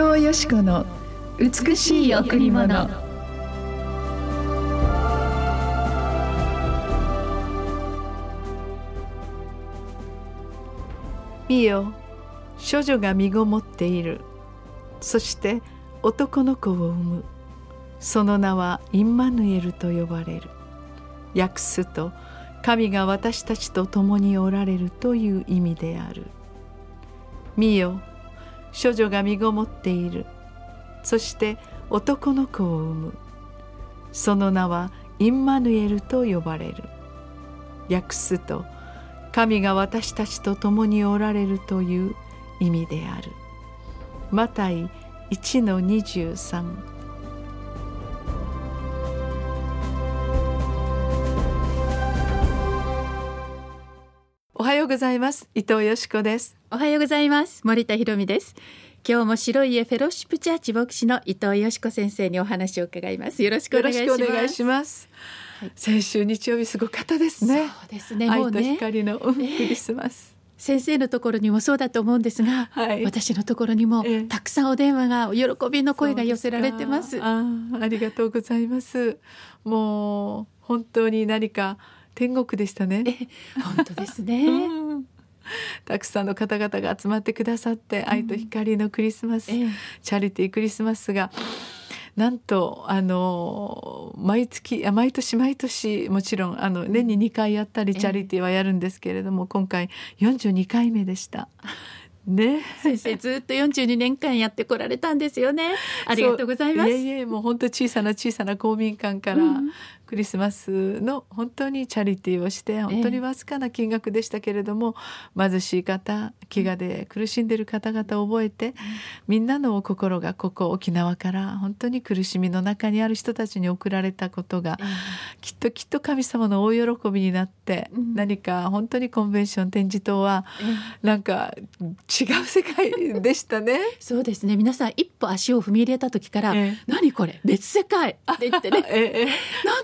藤よしこの美しい贈り物。見よ処女が身ごもっている。そして男の子を産む。その名はインマヌエルと呼ばれる。訳すと神が私たちと共におられるという意味である。見よ処女が身ごもっている。そして男の子を産む。その名はインマヌエルと呼ばれる。訳すと神が私たちと共におられるという意味である。マタイ1-23おはようございます。伊藤よしこです。おはようございます。森田博美です。今日も白い家フェローシップチャーチ牧師の伊藤よしこ先生にお話を伺います。よろしくお願いします。はい、先週日曜日すごかったですね。そうですねもうね。光の、クリスマス、先生のところにもそうだと思うんですが、はい、私のところにもたくさんお電話が喜びの声が寄せられてます。あありがとうございます。もう本当に何か天国でしたね。本当ですね。たくさんの方々が集まってくださって、愛と光のクリスマス、チャリティークリスマスがなんとあの毎月毎年毎年もちろんあの年に2回やったりチャリティーはやるんですけれども、今回42回目でした。ね、先生ずっと42年間やってこられたんですよね。ありがとうございます。いえいえもう本当小さな小さな公民館から、クリスマスの本当にチャリティーをして本当にわずかな金額でしたけれども、えー、貧しい方飢餓で苦しんでいる方々を覚えて、みんなの心がここ沖縄から本当に苦しみの中にある人たちに送られたことが、えー、きっときっと神様の大喜びになって、うん、何か本当にコンベンション展示棟は、えー、なんか違う世界でしたね。そうですね。皆さん一歩足を踏み入れた時から「えー、何これ？別世界」って言ってね、え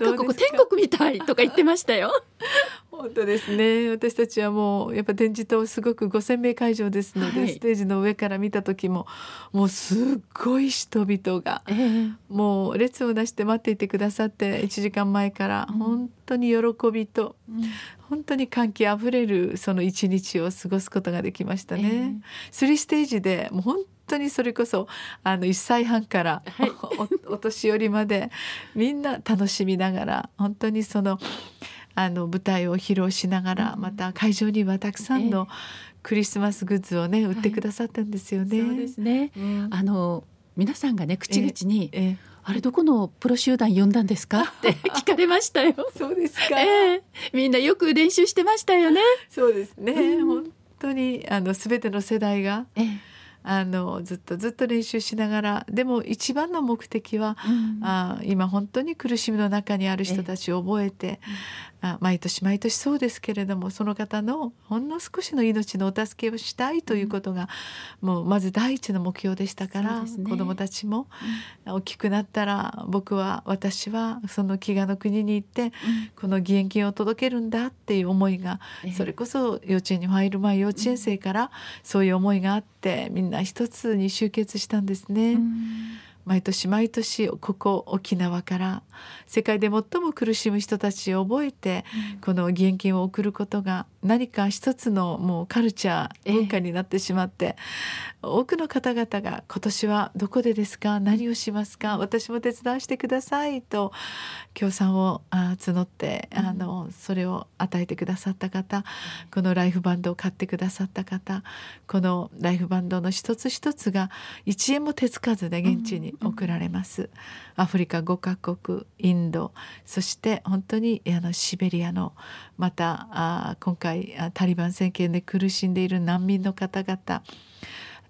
ー、なんかここ天国みたいとか言ってましたよ。本当ですね。私たちはもうやっぱ展示棟すごく5,000名会場ですので、はい、ステージの上から見た時ももうすっごい人々が、えー、もう列を出して待っていてくださって1時間前から本当に喜びと、うん、本当に歓喜あふれるその一日を過ごすことができましたね。えー、3ステージでもう本当にそれこそあの1歳半から、はい、お お年寄りまでみんな楽しみながら本当にそのあの舞台を披露しながら、また会場にはたくさんのクリスマスグッズをね、売ってくださったんですよね。そうですね、うん、あの皆さんがね口々に、ええ。あれどこのプロ集団呼んだんですか？って聞かれましたよ。そうですか、えー、みんなよく練習してましたよね。そうですね。うん、本当にあのすべての世代が、えー、あのずっとずっと練習しながらでも一番の目的は、うん、あ今本当に苦しみの中にある人たちを覚えて、あ毎年毎年そうですけれどもその方のほんの少しの命のお助けをしたいということが、うん、もうまず第一の目標でしたから、ね、子どもたちも、うん、大きくなったら僕は私はその飢餓の国に行って、うん、この義援金を届けるんだっていう思いが、それこそ幼稚園に入る前幼稚園生からそういう思いがあってみんな一つに集結したんですね。毎年毎年ここ沖縄から世界で最も苦しむ人たちを覚えて、この義援金を送ることが何か一つのもうカルチャー文化になってしまって、多くの方々が今年はどこでですか？何をしますか？私も手伝わしてくださいと協賛を募ってあのそれを与えてくださった方このライフバンドを買ってくださった方このライフバンドの一つ一つが1円も手つかずで現地に送られます。アフリカ5カ国インドそして本当にあのシベリアのまたあ今回タリバン政権で苦しんでいる難民の方々あ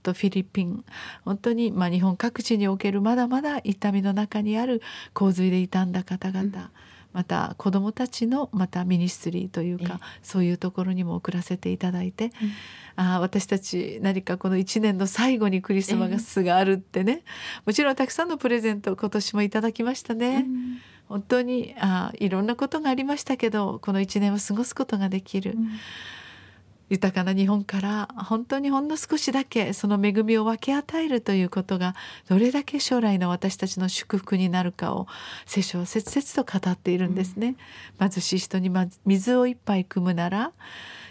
とフィリピン本当に、まあ、日本各地におけるまだまだ痛みの中にある洪水で傷んだ方々、うんまた子どもたちのまたミニストリーというかそういうところにも送らせていただいて、うん、あ私たち何かこの1年の最後にクリスマスがあるってね、もちろんたくさんのプレゼント今年もいただきましたね。うん。本当にあいろんなことがありましたけどこの1年を過ごすことができる、うん、豊かな日本から本当にほんの少しだけその恵みを分け与えるということがどれだけ将来の私たちの祝福になるかを聖書は切々と語っているんですね。うん、貧しい人に水を一杯汲むなら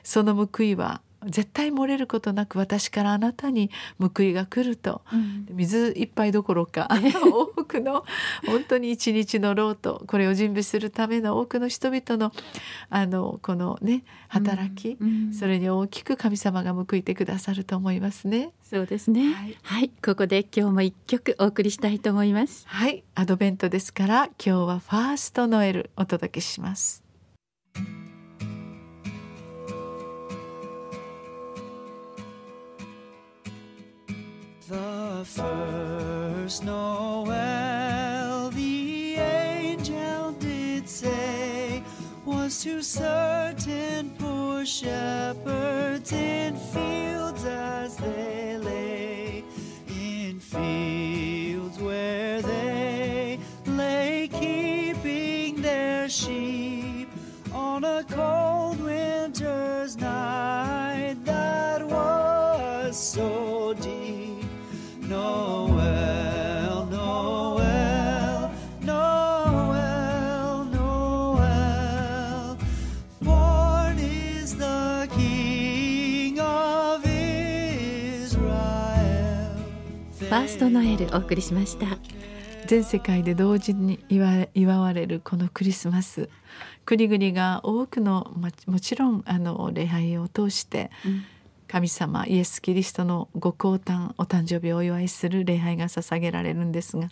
その報いは絶対漏れることなく私からあなたに報いが来ると、うん、水一杯どころか 多くの本当に一日のロートこれを準備するための多くの人々のあのこのね働き、うん。うん、それに大きく神様が報いてくださると思いますね。そうですね、はい、はい、ここで今日も一曲お送りしたいと思います。はい。アドベントですから今日はファーストノエルお届けします。The first Noel the angel did say was to certain poor shepherds in fields as they lay in fields where they lay keeping their sheep on a cold winter's night that was so ファーストノエルお送りしました。全世界で同時に祝祝われるこのクリスマス。国々が多くのもちろんあの礼拝を通して、うん。神様イエス・キリストのご降誕お誕生日をお祝いする礼拝が捧げられるんですが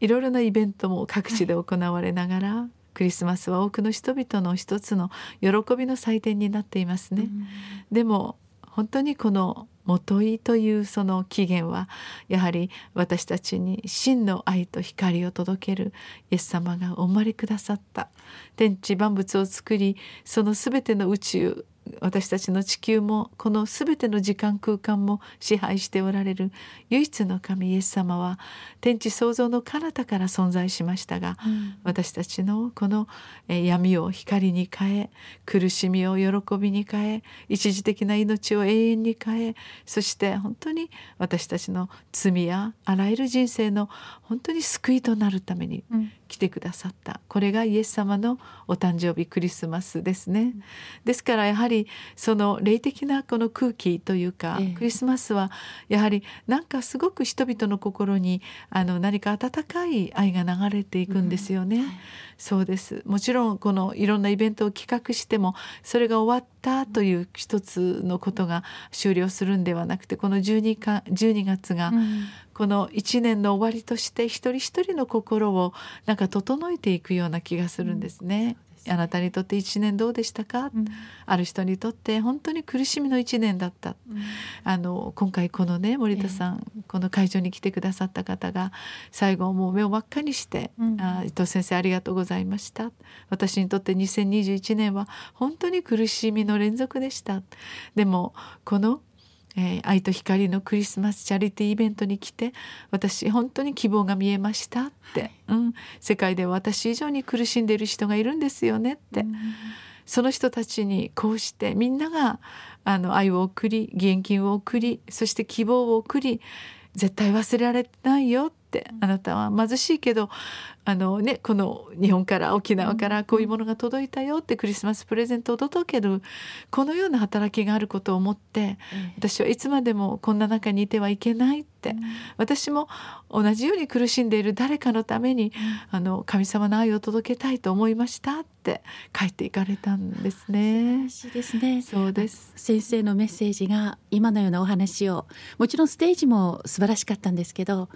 いろいろなイベントも各地で行われながら、はい、クリスマスは多くの人々の一つの喜びの祭典になっていますね。うん、でも本当にこのもといというその起源はやはり私たちに真の愛と光を届けるイエス様がお生まれくださった。天地万物を作りその全ての宇宙私たちの地球もこの全ての時間空間も支配しておられる唯一の神イエス様は天地創造の彼方から存在しましたが、うん、私たちのこの闇を光に変え苦しみを喜びに変え一時的な命を永遠に変えそして本当に私たちの罪やあらゆる人生の本当に救いとなるために来てくださった、これがイエス様のお誕生日クリスマスですね。ですからやはりその霊的なこの空気というか、ええ、クリスマスはやはりなんかすごく人々の心にあの何か温かい愛が流れていくんですよね。うん。はい、そうです。もちろんこのいろんなイベントを企画してもそれが終わったという一つのことが終了するんではなくてこの 12, か12月が、この1年の終わりとして一人一人の心をなんか整えていくような気がするんですね。あなたにとって1年どうでしたか、うん、ある人にとって本当に苦しみの1年だった、うん、あの今回このね森田さん、えー、この会場に来てくださった方が最後もう目を真っ赤にして「うん、あ伊藤先生ありがとうございました」私にとって2021年は本当に苦しみの連続でした。でもこのえー、愛と光のクリスマスチャリティーイベントに来て私本当に希望が見えましたって、はい、うん、世界では私以上に苦しんでいる人がいるんですよねって、うん、その人たちにこうしてみんながあの愛を送り義援金を送りそして希望を送り絶対忘れられないよってあなたは貧しいけどあのねこの日本から沖縄からこういうものが届いたよってクリスマスプレゼントを届けるこのような働きがあることを思って私はいつまでもこんな中にいてはいけないって私も同じように苦しんでいる誰かのためにあの神様の愛を届けたいと思いましたって帰っていかれたんですね。しいですね。そうです。先生のメッセージが今のようなお話をもちろんステージも素晴らしかったんですけど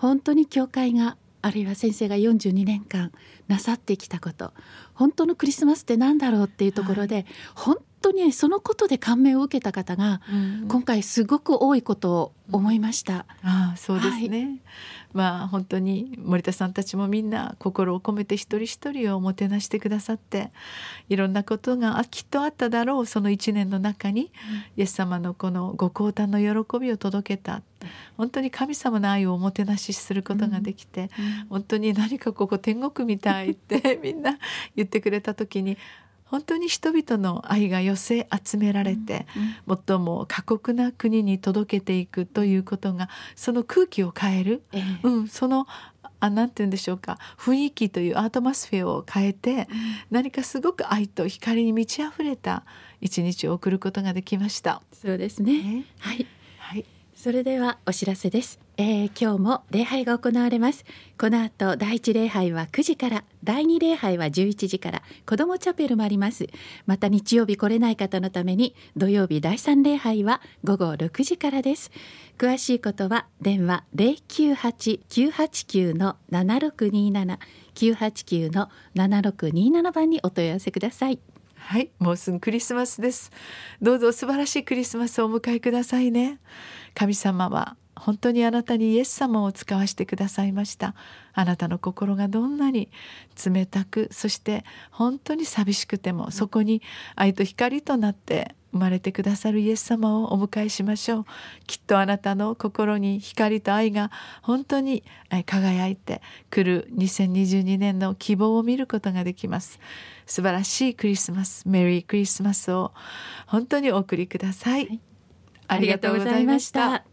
本当に教会があるいは先生が42年間なさってきたこと本当のクリスマスって何だろうっていうところで、はい、本当にそのことで感銘を受けた方が、今回すごく多いことを思いました。うん、あそうですね、はい、まあ本当に森田さんたちもみんな心を込めて一人一人をもてなしてくださっていろんなことがきっとあっただろうその一年の中に、うん、イエス様のこのご降誕の喜びを届けた。本当に神様の愛をおもてなしすることができて、うん、本当に何かここ天国みたいってみんな言ってくれた時に本当に人々の愛が寄せ集められて、うん、最も過酷な国に届けていくということがその空気を変える、えうん、そのあなんて言うんでしょうか雰囲気というアートマスフェアを変えて、うん、何かすごく愛と光に満ち溢れた一日を送ることができました。そうですね、はい、はい、それではお知らせです。えー、今日も礼拝が行われます。この後第一礼拝は9時から第二礼拝は11時から子どもチャペルもあります。また日曜日来れない方のために土曜日第三礼拝は午後6時からです。詳しいことは電話098-989の7627 989の7627番にお問い合わせください。はいもうすぐクリスマスです。どうぞ素晴らしいクリスマスをお迎えくださいね。神様は本当にあなたにイエス様を使わせてくださいました。あなたの心がどんなに冷たくそして本当に寂しくてもそこに愛と光となって生まれてくださるイエス様をお迎えしましょう。きっとあなたの心に光と愛が本当に輝いて来る2022年の希望を見ることができます。素晴らしいクリスマスメリークリスマスを本当にお送りください、はい、ありがとうございました